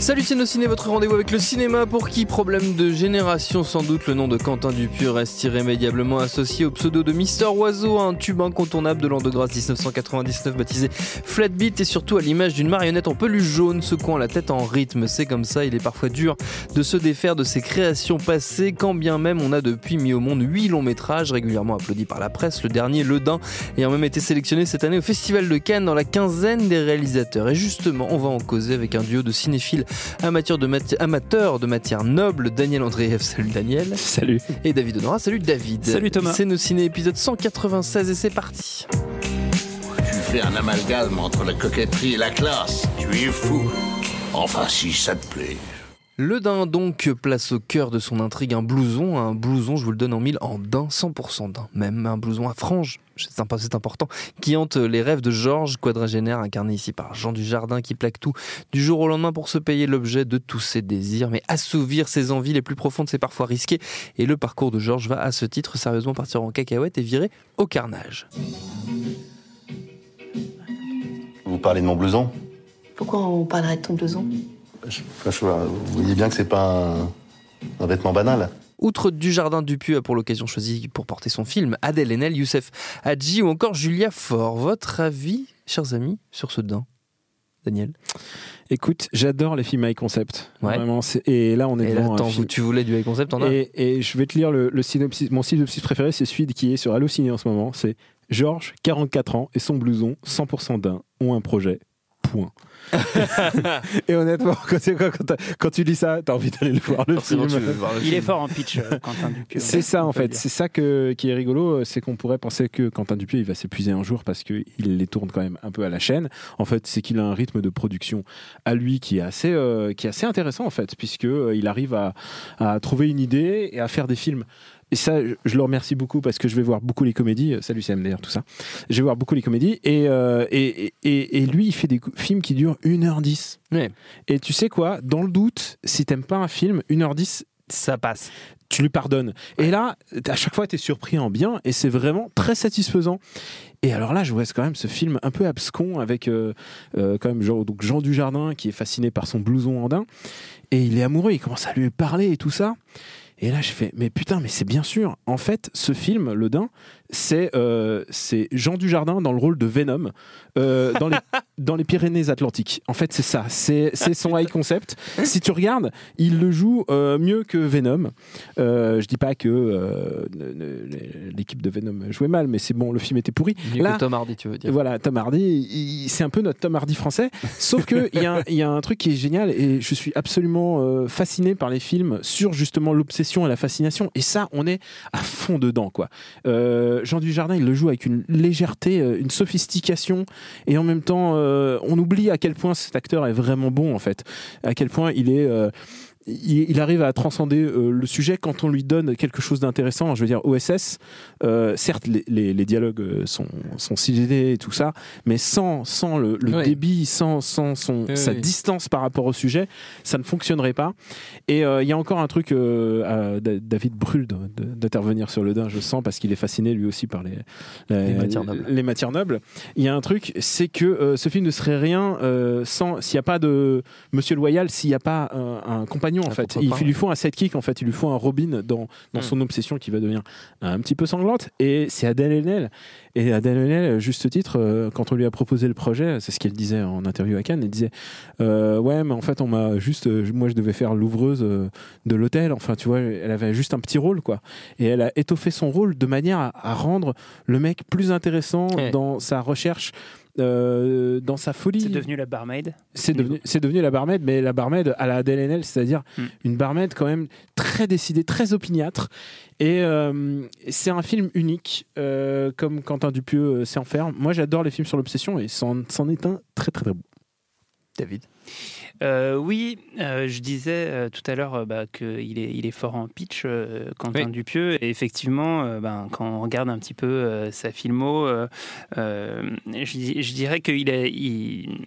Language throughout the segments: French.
Salut Ciné, votre rendez-vous avec le cinéma pour qui problème de génération sans doute le nom de Quentin Dupieux reste irrémédiablement associé au pseudo de Mister Oiseau, un tube incontournable de l'an de grâce 1999 baptisé Flatbeat et surtout à l'image d'une marionnette en peluche jaune secouant la tête en rythme. C'est comme ça, il est parfois dur de se défaire de ses créations passées quand bien même on a depuis mis au monde 8 longs métrages régulièrement applaudis par la presse, le dernier Le Dain ayant même été sélectionné cette année au Festival de Cannes dans la quinzaine des réalisateurs. Et justement, on va en causer avec un duo de cinéphiles amateur de, amateur de matière noble, Daniel Andreev. Salut Daniel. Salut. Et David Honora. Salut David. Salut Thomas. C'est nos ciné épisode 196 et c'est parti. Tu fais un amalgame entre la coquetterie et la classe. Tu es fou. Enfin, si ça te plaît. Le daim donc place au cœur de son intrigue un blouson, un blouson, je vous le donne en mille, en daim, 100% daim, même un blouson à franges, c'est important, qui hante les rêves de Georges, quadragénaire incarné ici par Jean Dujardin, qui plaque tout du jour au lendemain pour se payer l'objet de tous ses désirs, mais assouvir ses envies les plus profondes, c'est parfois risqué, et le parcours de Georges va à ce titre sérieusement partir en cacahuète et virer au carnage. Vous parlez de mon blouson? Pourquoi on parlerait de ton blouson? Vous voyez bien que c'est pas un, vêtement banal. Outre Dujardin Dupuis a pour l'occasion choisi pour porter son film Adèle Haenel, Youssef Hadji ou encore Julia Faure. Votre avis, chers amis, sur ce daim Daniel? Écoute, j'adore les films high concept. Vraiment, et là, on est et attends, tu voulais du high concept, en et, et, je vais te lire le, synopsis. Mon synopsis préféré, c'est celui qui est sur Allociné en ce moment. C'est Georges, 44 ans, et son blouson, 100% d'un, ont un projet. Point. et honnêtement, quand, tu lis ça, t'as envie d'aller le voir le film. Il est fort en pitch, euh, Quentin Dupieux. C'est ça en fait, c'est ça qui est rigolo, c'est qu'on pourrait penser que Quentin Dupieux il va s'épuiser un jour parce qu'il les tourne quand même un peu à la chaîne. En fait, c'est qu'il a un rythme de production à lui qui est assez, euh, qui est assez intéressant en fait, puisque euh, il arrive à, à trouver une idée et à faire des films et ça, je le remercie beaucoup parce que je vais voir beaucoup les comédies. Euh, salut CMDR, tout ça. Je vais voir beaucoup les comédies. Euh, et, et, et, lui, il fait des films qui durent 1h10. Et tu sais quoi? Dans le doute, si t'aimes pas un film, 1h10, ça passe. Tu lui pardonnes. Et là, à chaque fois, tu es surpris en bien et c'est vraiment très satisfaisant. Et alors là, je vois quand même ce film un peu abscon avec euh, quand même Jean, donc Jean Dujardin qui est fasciné par son blouson andin. Et il est amoureux, il commence à lui parler et tout ça. Et là, je fais, mais putain, mais c'est bien sûr. En fait, ce film, Le Dain, c'est euh, Jean Dujardin dans le rôle de Venom euh, dans, les, dans les Pyrénées-Atlantiques. En fait, c'est ça. C'est son high concept. Si tu regardes, il le joue euh, mieux que Venom. Euh, je dis pas que euh, l'équipe de Venom jouait mal, mais c'est bon, le film était pourri. Mieux Là, que Tom Hardy, tu veux dire. Voilà, Tom Hardy, c'est un peu notre Tom Hardy français. Sauf qu'il y, a, y a un truc qui est génial et je suis absolument fasciné par les films sur justement l'obsession et la fascination. Et ça, on est à fond dedans, quoi. Jean Dujardin, il le joue avec une légèreté, une sophistication et en même temps, euh, on oublie à quel point cet acteur est vraiment bon en fait, à quel point il est il, arrive à transcender euh, le sujet quand on lui donne quelque chose d'intéressant. Je veux dire, OSS, euh, certes, les, dialogues euh, sont, sont et tout ça, mais sans, sans le, débit, sans, sans son, sa distance par rapport au sujet, ça ne fonctionnerait pas. Et il y a encore un truc, à David brûle d'intervenir sur le din, je sens, parce qu'il est fasciné lui aussi par les, les, matières, nobles. les matières nobles. Il y a un truc, c'est que ce film ne serait rien sans s'il n'y a pas de Monsieur Loyal, s'il n'y a pas un compagnon en fait. Il, lui faut un sidekick en fait, il lui faut un Robin dans, dans hmm. son obsession qui va devenir un petit peu sanglante. Et c'est Adèle Haenel. Et Adèle Haenel, juste titre, euh, quand on lui a proposé le projet, c'est ce qu'elle disait en interview à Cannes, elle disait euh, ouais mais en fait on m'a juste, euh, moi je devais faire l'ouvreuse de l'hôtel. Enfin tu vois, elle avait juste un petit rôle quoi. Et elle a étoffé son rôle de manière à, rendre le mec plus intéressant dans sa recherche euh, dans sa folie. C'est devenu la barmaid. C'est devenu, c'est devenu la barmaid, mais la barmaid à la DLNL, c'est-à-dire hmm. une barmaid quand même très décidée, très opiniâtre. Et euh, c'est un film unique, euh, comme Quentin Dupieux sait en faire. Moi, j'adore les films sur l'obsession et c'en, est un très très très bon. David Euh, oui, euh, je disais euh, tout à l'heure bah, qu'il est, il est fort en pitch, Quentin Oui. Dupieux. Et effectivement, ben, quand on regarde un petit peu sa filmo, je, dirais que il est, il-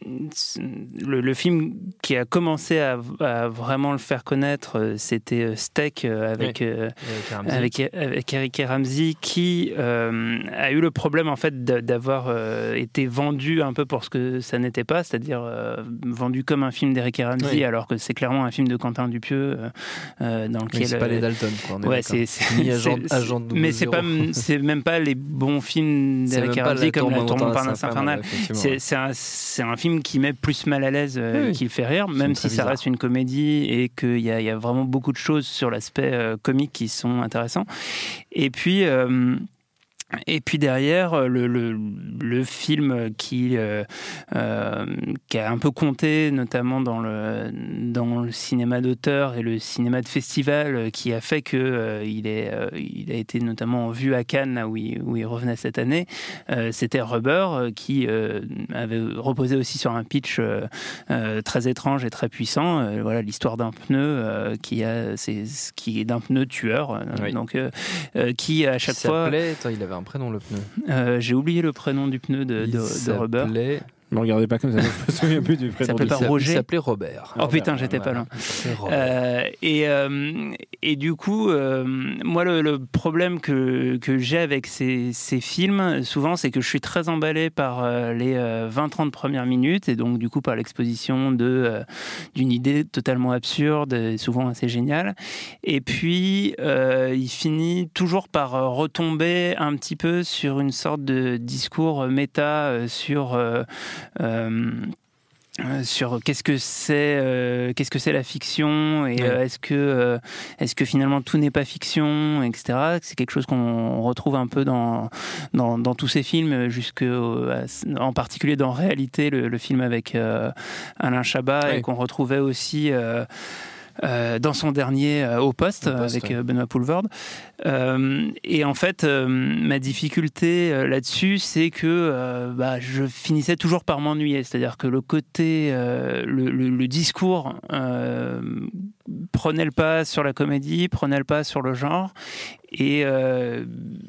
le, le film qui a commencé à, à vraiment le faire connaître, c'était Steak avec, euh, avec, avec Eric et Ramsey qui a eu le problème en fait d'a- d'avoir été vendu un peu pour ce que ça n'était pas, c'est-à-dire vendu comme un film d'Eric Ramsey Oui. alors que c'est clairement un film de Quentin Dupieux euh, euh, dans lequel c'est pas les euh, Dalton, quoi. on est Ouais, c'est agent, mais c'est pas 00. c'est même pas les bons films d'Eric Ramsey comme La Tour Tour Montparnasse Montparnasse infernale. C'est un, un film qui met plus mal à l'aise euh, Oui, qu'il fait rire, même si ça reste une comédie et qu'il y, a- il y a vraiment beaucoup de choses sur l'aspect euh, comique qui sont intéressants. Et puis. Et puis derrière, euh, le, le, le film qui, euh, euh, qui a un peu compté, notamment dans le, dans le cinéma d'auteur et le cinéma de festival, qui a fait que euh, il, est, a été notamment vu à Cannes, là où il, où il revenait cette année, c'était Rubber, qui avait reposé aussi sur un pitch très étrange et très puissant. Voilà l'histoire d'un pneu qui a, c'est, qui est d'un pneu tueur, Oui. donc qui à chaque fois, Attends, il avait un prénom, le pneu. euh, j'ai oublié le prénom du pneu de, de, de Rubber. Ne me regardez pas comme ça, je me souviens plus du prénom. s'appelait du- pas il s'appelait- Roger Il s'appelait Robert. Oh putain, j'étais pas loin. Robert. Euh, et, euh, et du coup, euh, moi, le, le problème que, que j'ai avec ces, ces films, souvent, c'est que je suis très emballé par euh, les 20-30 premières minutes, et donc, du coup, par l'exposition de, euh, d'une idée totalement absurde, et souvent assez géniale. Et puis, euh, il finit toujours par retomber un petit peu sur une sorte de discours méta euh, sur. Euh, euh, sur qu'est-ce que c'est euh, qu'est-ce que c'est la fiction et Ouais. euh, est-ce que euh, est-ce que finalement tout n'est pas fiction etc c'est quelque chose qu'on retrouve un peu dans dans, dans tous ces films jusque en particulier dans réalité le, le film avec Alain Chabat Ouais. et qu'on retrouvait aussi euh, dans son dernier euh, Au Poste, Au Poste, avec ouais. euh, Benoît Poulvord. Euh, et en fait, ma difficulté là-dessus, c'est que bah, je finissais toujours par m'ennuyer. C'est-à-dire que le côté, le, le- le discours prenait le pas sur la comédie, prenait le pas sur le genre. Et, euh,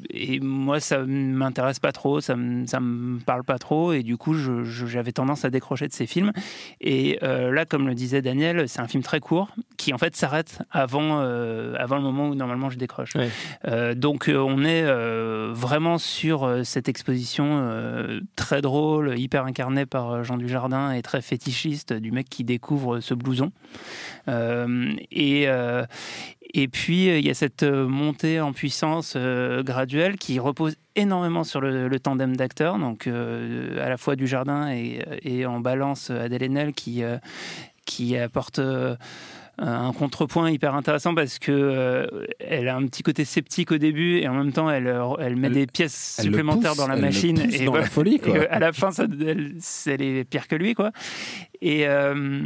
et moi, ça m'intéresse pas trop, ça me, ça me parle pas trop, et du coup, j'avais tendance à décrocher de ces films. Et euh, là, comme le disait Daniel, c'est un film très court qui en fait s'arrête avant, euh, avant le moment où normalement je décroche. Ouais. Donc on est vraiment sur cette exposition très drôle, hyper incarnée par Jean Dujardin et très fétichiste du mec qui découvre ce blouson. Euh, et, euh, et puis euh, il y a cette montée en puissance euh, graduelle qui repose énormément sur le, le tandem d'acteurs, donc à la fois Dujardin et, et en balance Adèle Haenel qui, qui apporte un contrepoint hyper intéressant parce que euh, elle a un petit côté sceptique au début et en même temps elle, elle met Elle- des pièces supplémentaires pousse, dans la machine et, dans la folie, quoi. Et, à la fin ça, elle, elle est pire que lui quoi et euh,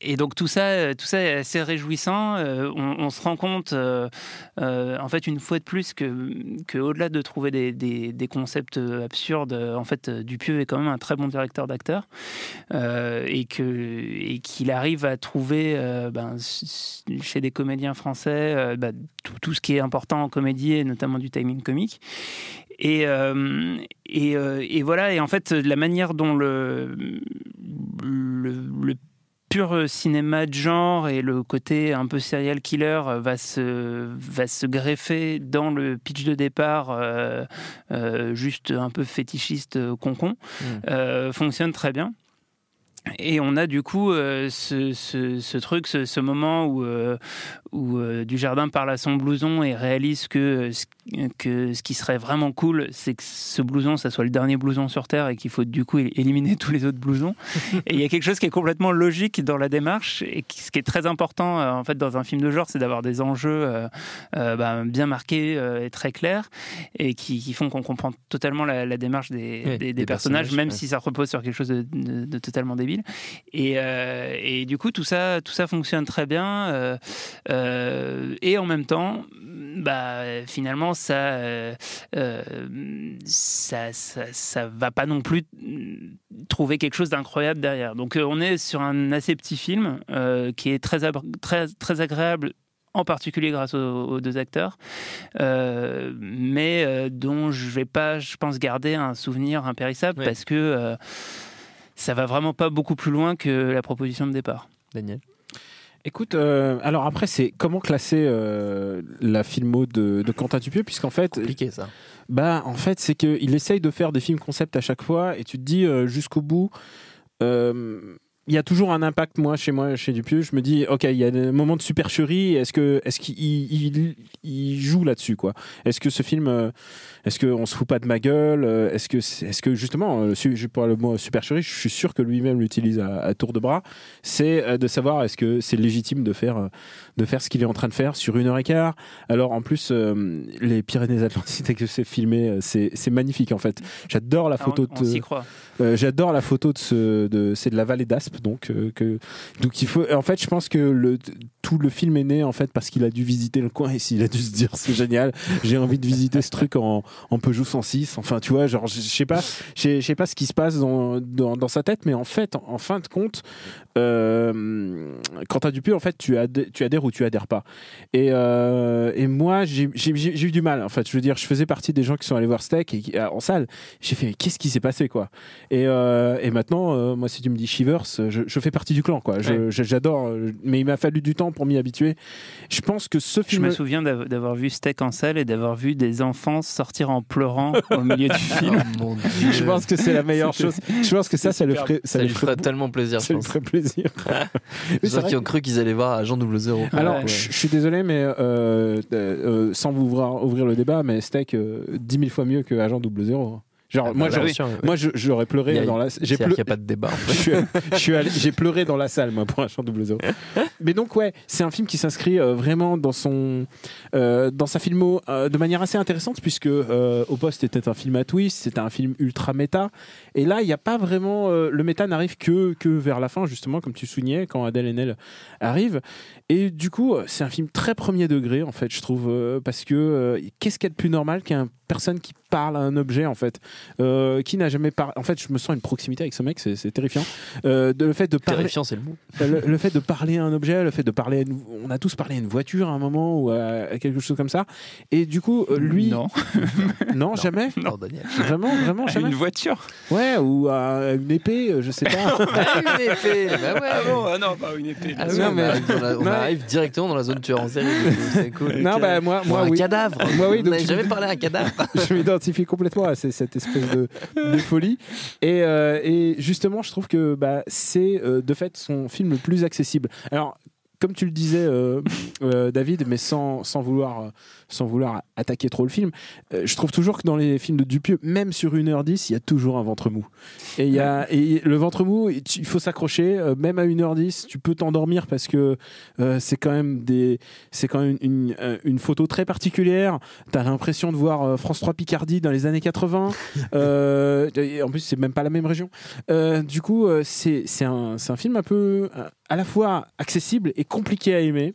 et donc tout ça, euh, tout ça est assez réjouissant. Euh, on, se rend compte, euh, en fait, une fois de plus, que, que au-delà de trouver des, des- concepts absurdes, en fait, Dupieux est quand même un très bon directeur d'acteurs euh, et que et qu'il arrive à trouver ben, chez des comédiens français bah, tout, ce qui est important en comédie et notamment du timing comique. Et, et, voilà, et en fait, la manière dont le pur cinéma de genre et le côté un peu serial killer va se, va se greffer dans le pitch de départ, euh, euh, juste un peu fétichiste, euh, concon, Mm. euh, fonctionne très bien. Et on a du coup euh, ce, ce- ce truc, ce, ce moment où, euh, où euh, Dujardin parle à son blouson et réalise que, euh, ce- que ce qui serait vraiment cool, c'est que ce blouson, ça soit le dernier blouson sur Terre et qu'il faut du coup éliminer tous les autres blousons. et il y a quelque chose qui est complètement logique dans la démarche et qui- ce qui est très important en fait dans un film de genre, c'est d'avoir des enjeux bah, bien marqués et très clairs et qui, qui font qu'on comprend totalement la, la démarche des, Oui, des- des des personnages, personnages, même ouais. si ça repose sur quelque chose de, de- de totalement débile. 2000. Et, euh, et du coup, tout ça, tout ça fonctionne très bien. euh, euh, et en même temps, bah, finalement, ça, ça, ça, ça va pas non plus trouver quelque chose d'incroyable derrière. Donc, euh, on est sur un assez petit film euh, qui est très, très, très agréable en particulier grâce aux, aux deux acteurs, euh, mais dont je vais pas, je pense, garder un souvenir impérissable parce que ça va vraiment pas beaucoup plus loin que la proposition de départ. Daniel. Écoute, euh, alors après, c'est comment classer euh, la filmo de, de Quentin Dupieux, puisqu'en fait, Compliqué ça. bah, en fait, c'est qu'il essaye de faire des films concept à chaque fois, et tu te dis euh, jusqu'au bout. Il y a toujours un impact, moi, chez moi, chez Dupieux. Je me dis, ok, il y a des moments de supercherie. Est-ce que, est-ce qu'il il, il joue là-dessus, quoi? Est-ce que ce film, euh, est-ce qu'on se fout pas de ma gueule? Euh, Est-ce que, est-ce que justement, euh, parle le mot supercherie, je suis sûr que lui-même l'utilise à, à tour de bras. C'est de savoir est-ce que c'est légitime de faire, de faire ce qu'il est en train de faire sur une heure et quart? Alors, en plus, les Pyrénées-Atlantiques que c'est filmé, c'est, magnifique en fait. J'adore la Ah, photo on on de. Euh, J'adore la photo de ce, de, c'est de la vallée d'Aspe, donc euh, que, donc il faut. En fait, je pense que le, tout le film est né en fait parce qu'il a dû visiter le coin et s'il a dû se dire c'est génial, j'ai envie de visiter ce truc en, en Peugeot 106. Enfin, tu vois, genre je sais pas, je sais- pas ce qui se passe dans, dans, sa tête, mais en fait, en, fin de compte, euh, Quentin Dupieux, en fait, tu, adhères, tu adhères ou tu adhères pas. Et, euh, et moi, j'ai eu du mal. En fait, je veux dire, je faisais partie des gens qui sont allés voir Steak et euh, en salle. J'ai fait, qu'est-ce qui s'est passé, quoi? Et, et maintenant, moi, si tu me dis Shivers, je, je fais partie du clan, quoi. Je- Ouais. je- J'adore, euh, mais il m'a fallu du temps pour m'y habituer. Je pense que ce Je film. me souviens d'av- d'avoir vu Steak en salle et d'avoir vu des enfants sortir en pleurant au milieu du film. Oh mon dieu. Je pense que c'est la meilleure chose. Je pense que ça, ça, le ferait, ça lui ferait tellement plaisir. ça Je lui ferait plaisir. Les gens qui ont cru qu'ils allaient voir Agent 00. Alors, Ouais. je je suis désolé, mais euh, euh, euh, sans vous ouvrir, ouvrir le débat, mais Steak, euh, 10 000 fois mieux que Agent 00. Genre, Ah, moi, bah, j'aurais- moi, j'aurais pleuré a- dans la. J'ai n'y a pas de débat. en fait. j'ai pleuré dans la salle moi pour un chant double zéro. Mais donc ouais, c'est un film qui s'inscrit euh, vraiment dans son euh, dans sa filmo euh, de manière assez intéressante puisque Au poste était un film à twist, c'était un film ultra méta et là il n'y a pas vraiment le méta n'arrive que que vers la fin justement comme tu soulignais quand Adèle Haenel arrive et du coup c'est un film très premier degré en fait je trouve parce que qu'est-ce qu'il y a de plus normal qu'un personne qui parle à un objet en fait euh, qui n'a jamais parlé en fait je me sens une proximité avec ce mec c'est c'est terrifiant euh, de, le fait de parler Terrifiant, c'est le mot. le, le fait de parler à un objet, le fait de parler, à une- on a tous parlé à une voiture à un moment ou à, à quelque chose comme ça. Et du coup, euh, lui, Non. non, jamais, Non, Daniel. vraiment, vraiment À jamais. une voiture. Ouais, ou à une épée, euh, je sais pas. Ah, une épée Bah ouais. ah non, pas une épée. Ah Non, oui, on, mais- arrive dans la- on Non, mais- arrive directement dans la zone tueur en série. C'est cool. non, bah moi, moi, un oui. cadavre. Moi, oui, donc jamais parlé à un cadavre. je m'identifie complètement à cette espèce de, folie. Et, euh, et justement, je trouve que bah, c'est euh, de fait son film le plus accessible. Alors, comme tu le disais, euh, David, mais sans, sans, vouloir, sans vouloir attaquer trop le film, euh, je trouve toujours que dans les films de Dupieux, même sur 1h10, il y a toujours un ventre mou. Et, il y a, et le ventre mou, il faut s'accrocher, euh, même à 1h10, tu peux t'endormir parce que euh, c'est quand même, des, c'est quand même une, une, une photo très particulière. Tu as l'impression de voir France 3 Picardie dans les années 80. Euh, et en plus, c'est même pas la même région. Du coup, c'est c'est un, c'est un film un peu à la fois accessible et compliqué à aimer.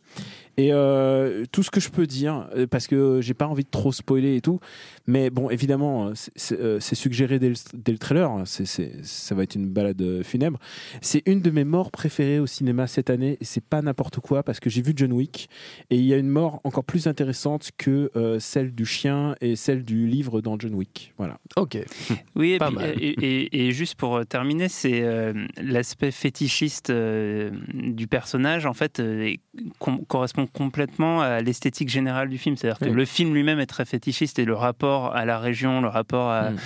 Et euh, tout ce que je peux dire, euh, parce que j'ai pas envie de trop spoiler et tout, mais bon, évidemment, euh, c'est- euh, c'est suggéré dès le, dès le trailer, hein, ça va être une balade euh, funèbre. C'est une de mes morts préférées au cinéma cette année, et c'est pas n'importe quoi, parce que j'ai vu John Wick, et il y a une mort encore plus intéressante que euh, celle du chien et celle du livre dans John Wick. Voilà. Ok. Oui, et, Pas puis, mal. et, et- et juste pour terminer, c'est euh, l'aspect fétichiste euh, du personnage, en fait, euh, com- correspond complètement à l'esthétique générale du film. C'est-à-dire que Oui. le film lui-même est très fétichiste et le rapport à la région, le rapport à, Mm.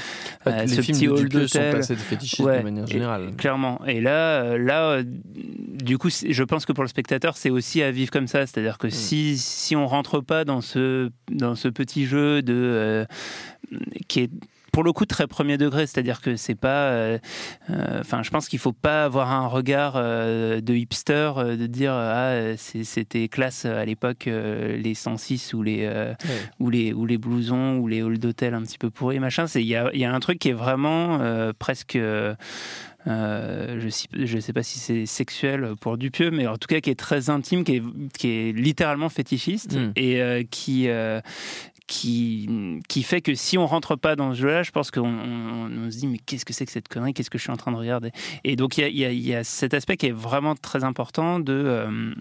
à les ce films petit hall Dupieux sont d'hôtel. passés de fétichisme Ouais, de manière et- générale. Clairement. Et là, euh, là, euh, du coup, je pense que pour le spectateur, c'est aussi à vivre comme ça. C'est-à-dire que si si on rentre pas dans ce dans ce petit jeu de euh, qui est pour le coup très premier degré, c'est-à-dire que c'est pas. euh, euh, Enfin, je pense qu'il faut pas avoir un regard euh, de hipster de dire ah c'était classe à l'époque les 106 ou les ou les ou les blousons ou les halls d'hôtel un petit peu pourris machin. C'est il y a, il y a un truc qui est vraiment presque euh, je ne sais pas si c'est sexuel pour Dupieux, mais en tout cas qui est très intime, qui est, qui est littéralement fétichiste Mm. et euh, qui, euh, qui, qui fait que si on rentre pas dans ce jeu-là, je pense qu'on on- se dit mais qu'est-ce que c'est que cette connerie? Qu'est-ce que je suis en train de regarder? Et donc il y a, y y a cet aspect qui est vraiment très important de, euh,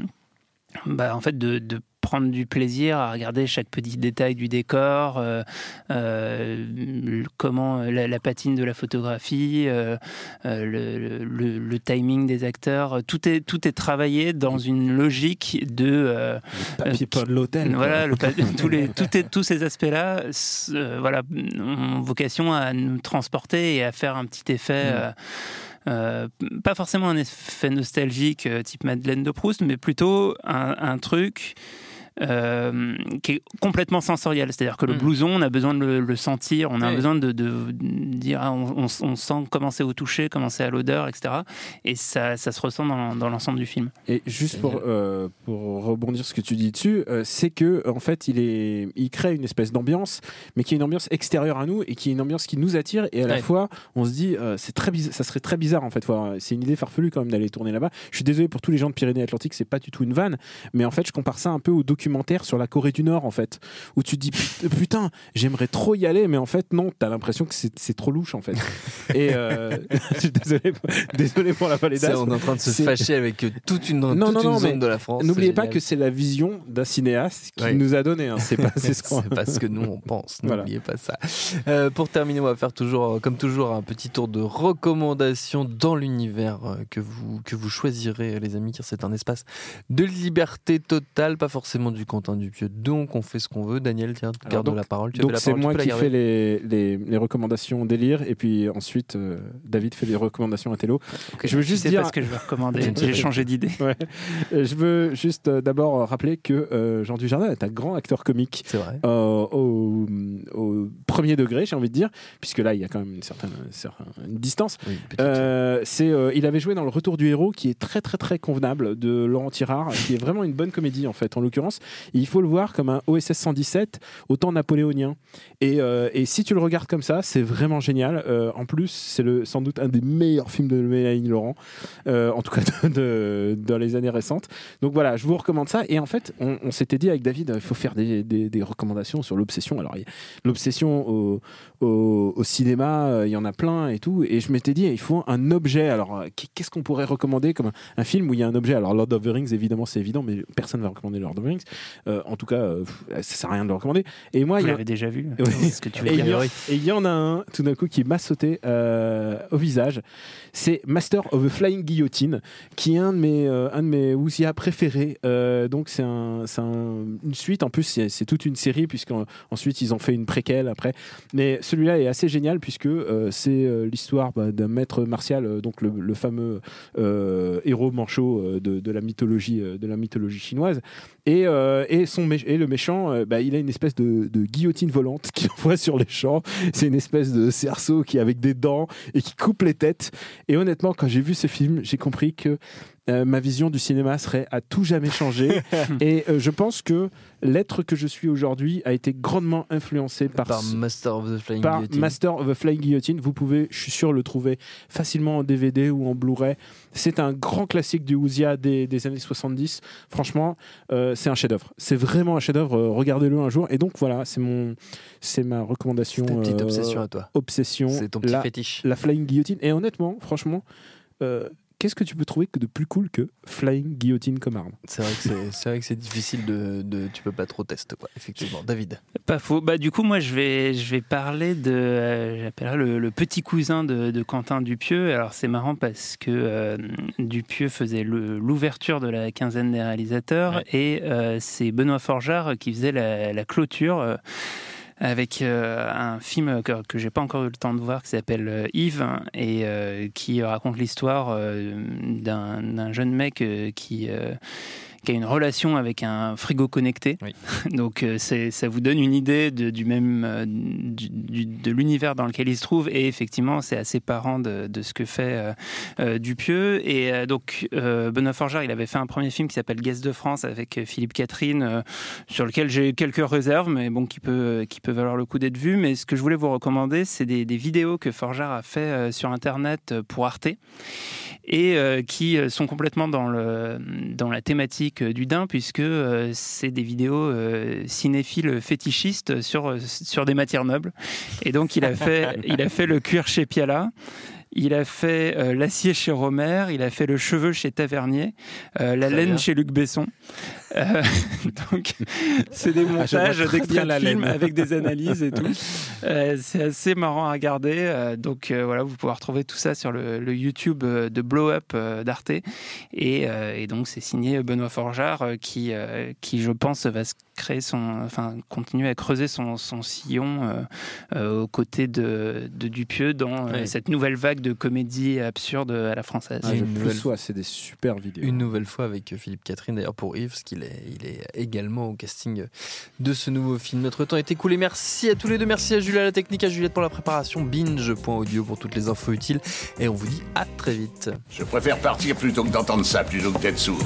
bah, en fait, de prendre du plaisir à regarder chaque petit détail du décor, euh, euh, le- comment euh, la, la patine de la photographie, euh, le, le- le timing des acteurs, tout est, tout est travaillé dans une logique de... euh, Papier de l'hôtel. voilà, le tous, les, tout est- tous ces aspects-là voilà, ont vocation à nous transporter et à faire un petit effet. Mm. euh, pas forcément un effet nostalgique euh, type Madeleine de Proust, mais plutôt un, un truc euh, qui est complètement sensoriel. C'est-à-dire que le Mm. blouson, on a besoin de le, le sentir, on a Oui. besoin de, de dire, ah, on, on- on sent commencer au toucher, commencer à l'odeur, etc. Et ça, ça se ressent dans, dans l'ensemble du film. Et juste pour, euh, pour rebondir ce que tu dis dessus, euh, c'est que en fait, il, est, il crée une espèce d'ambiance, mais qui est une ambiance extérieure à nous et qui est une ambiance qui nous attire. Et à la fois, on se dit, euh, c'est très bizarre, ça serait très bizarre en fait. C'est une idée farfelue quand même d'aller tourner là-bas. Je suis désolé pour tous les gens de Pyrénées-Atlantiques, c'est pas du tout une vanne, mais en fait, je compare ça un peu au documentaire sur la Corée du Nord en fait, où tu te dis Put- putain, j'aimerais trop y aller, mais en fait non, t'as l'impression que c'est trop louche en fait. Et euh, désolé, désolé pour la d'Aspe. on est en train de se fâcher avec euh, toute une, Non, toute non, une non, zone de la France. N'oubliez pas que c'est la vision d'un cinéaste qui Ouais. nous a donné. hein. C'est pas, ce qu'on- pas ce que nous on pense, Voilà. n'oubliez pas ça. Euh, pour terminer, on va faire toujours, euh, comme toujours, un petit tour de recommandations dans l'univers euh, que vous, que vous choisirez, les amis, car c'est un espace de liberté totale, pas forcément du Quentin Dupieux. Donc on fait ce qu'on veut. Daniel, tiens, Alors garde donc- la parole. Tu Donc c'est moi qui fais les, les, les recommandations délire et puis ensuite euh, David fait les recommandations à Télo. Ok. Je veux juste dire, pas ce que je vais recommander. J'ai changé d'idée. Ouais. Euh, je veux juste euh, d'abord rappeler que euh, Jean Dujardin est un grand acteur comique. C'est vrai. euh, au, au premier degré, j'ai envie de dire, puisque là il y a quand même une certaine, une distance. Oui. Euh, c'est, euh, il avait joué dans Le Retour du héros, qui est très très très convenable de Laurent Tirard, qui est vraiment une bonne comédie en fait, en l'occurrence. Il faut le voir comme un OSS 117 au temps napoléonien. Et, euh, et si tu le regardes comme ça, c'est vraiment génial. Euh, en plus, c'est sans doute un des meilleurs films de Mélanie Laurent, euh, en tout cas de, dans les années récentes. Donc voilà, je vous recommande ça. Et en fait, on, s'était dit avec David, il faut faire des, des- recommandations sur l'obsession. Alors, l'obsession au, au, cinéma, il y en a plein et tout. Et je m'étais dit, il faut un objet. Alors, qu'est-ce qu'on pourrait recommander comme un, un film où il y a un objet? Alors, Lord of the Rings, évidemment, c'est évident, mais personne ne va recommander Lord of the Rings. Euh, en tout cas, euh, ça sert à rien de le recommander. Et moi, il y a- déjà vu Oui. C'est ce que tu veux et il, y dire. en, et il y en a un, tout d'un coup, qui m'a sauté euh, au visage. C'est Master of the Flying Guillotine, qui est un de mes, euh, un de mes Wuxia préférés. Donc, c'est un, un- une suite. En plus, c'est toute une série, puisqu'ensuite, ils ont fait une préquelle après. Mais celui-là est assez génial, puisque c'est l'histoire bah, d'un maître martial, donc le, le fameux héros manchot de, de la mythologie, de la mythologie chinoise. Et, euh, et, le méchant, euh, bah, il a une espèce de, de guillotine volante qu'il envoie sur les champs. C'est une espèce de cerceau qui avec des dents et qui coupe les têtes. Et honnêtement, quand j'ai vu ce film, j'ai compris que euh, ma vision du cinéma serait à tout jamais changée. et euh, je pense que l'être que je suis aujourd'hui a été grandement influencé par, Par Master of the Flying par Guillotine. Master of the Flying Guillotine. Vous pouvez, je suis sûr, le trouver facilement en DVD ou en Blu-ray. C'est un grand classique du Ouzia des, des années 70. Franchement, euh, c'est un chef-d'œuvre. C'est vraiment un chef-d'œuvre. Regardez-le un jour. Et donc voilà, c'est mon, c'est ma recommandation. C'est ta petite obsession à toi. obsession. C'est ton petit la, fétiche. la Flying Guillotine. Et honnêtement, franchement. euh, Qu'est-ce que tu peux trouver que de plus cool que Flying Guillotine comme arme? C'est vrai que c'est- c'est vrai que c'est difficile de, de- Tu peux pas trop tester, quoi. Effectivement. David. Pas faux. Bah, du coup, moi, je vais, je vais parler de. euh, J'appellerais le, le petit cousin de, de Quentin Dupieux. Alors, c'est marrant parce que euh, Dupieux faisait le- l'ouverture de la quinzaine des réalisateurs Ouais. et euh, c'est Benoît Forjard qui faisait la, la clôture. Avec euh, un film que, j'ai pas encore eu le temps de voir qui s'appelle euh, Yves et euh, qui raconte l'histoire euh, d'un jeune mec qui qui a une relation avec un frigo connecté. Oui. Donc euh, ça vous donne une idée de, du même, euh, du- du- de l'univers dans lequel il se trouve. Et effectivement, c'est assez parent de, de ce que fait euh, euh, Dupieux. Et donc, Benoît Forger, il avait fait un premier film qui s'appelle Guest de France avec Philippe Catherine, sur lequel j'ai quelques réserves, mais bon, qui peut, qui peut valoir le coup d'être vu. Mais ce que je voulais vous recommander, c'est des, des vidéos que Forger a fait sur Internet pour Arte et qui sont complètement dans, le, dans la thématique du Dain, puisque euh, c'est des vidéos euh, cinéphiles fétichistes sur, euh, sur des matières nobles. Et donc, il a fait, il a fait le cuir chez Piala. Il a fait euh, l'acier chez Romer, il a fait le cheveu chez Tavernier, euh, la laine bien. chez Luc Besson. Euh, donc, c'est des Ah, montages très d'extraits de films avec des analyses et tout. Euh, c'est assez marrant à regarder. Euh, donc euh, voilà, vous pouvez retrouver tout ça sur le, le YouTube de Blow Up euh, d'Arte. Et, euh, et donc c'est signé Benoît Forjard euh, qui, euh, qui, je pense, va se créer son, enfin, continuer à creuser son, son sillon euh, euh, aux côtés de, de Dupieux dans euh, Ouais. cette nouvelle vague de comédie absurde à la française. Ah, je Une nouvelle- sois, c'est des super vidéos. Une nouvelle fois avec Philippe Catherine, d'ailleurs pour Yves, parce il est également au casting de ce nouveau film. Notre temps est écoulé. Merci à tous les deux. Merci à Julia, la technique, à Juliette pour la préparation. Binge.audio pour toutes les infos utiles. Et on vous dit à très vite. Je préfère partir plutôt que d'entendre ça, plutôt que d'être sourd.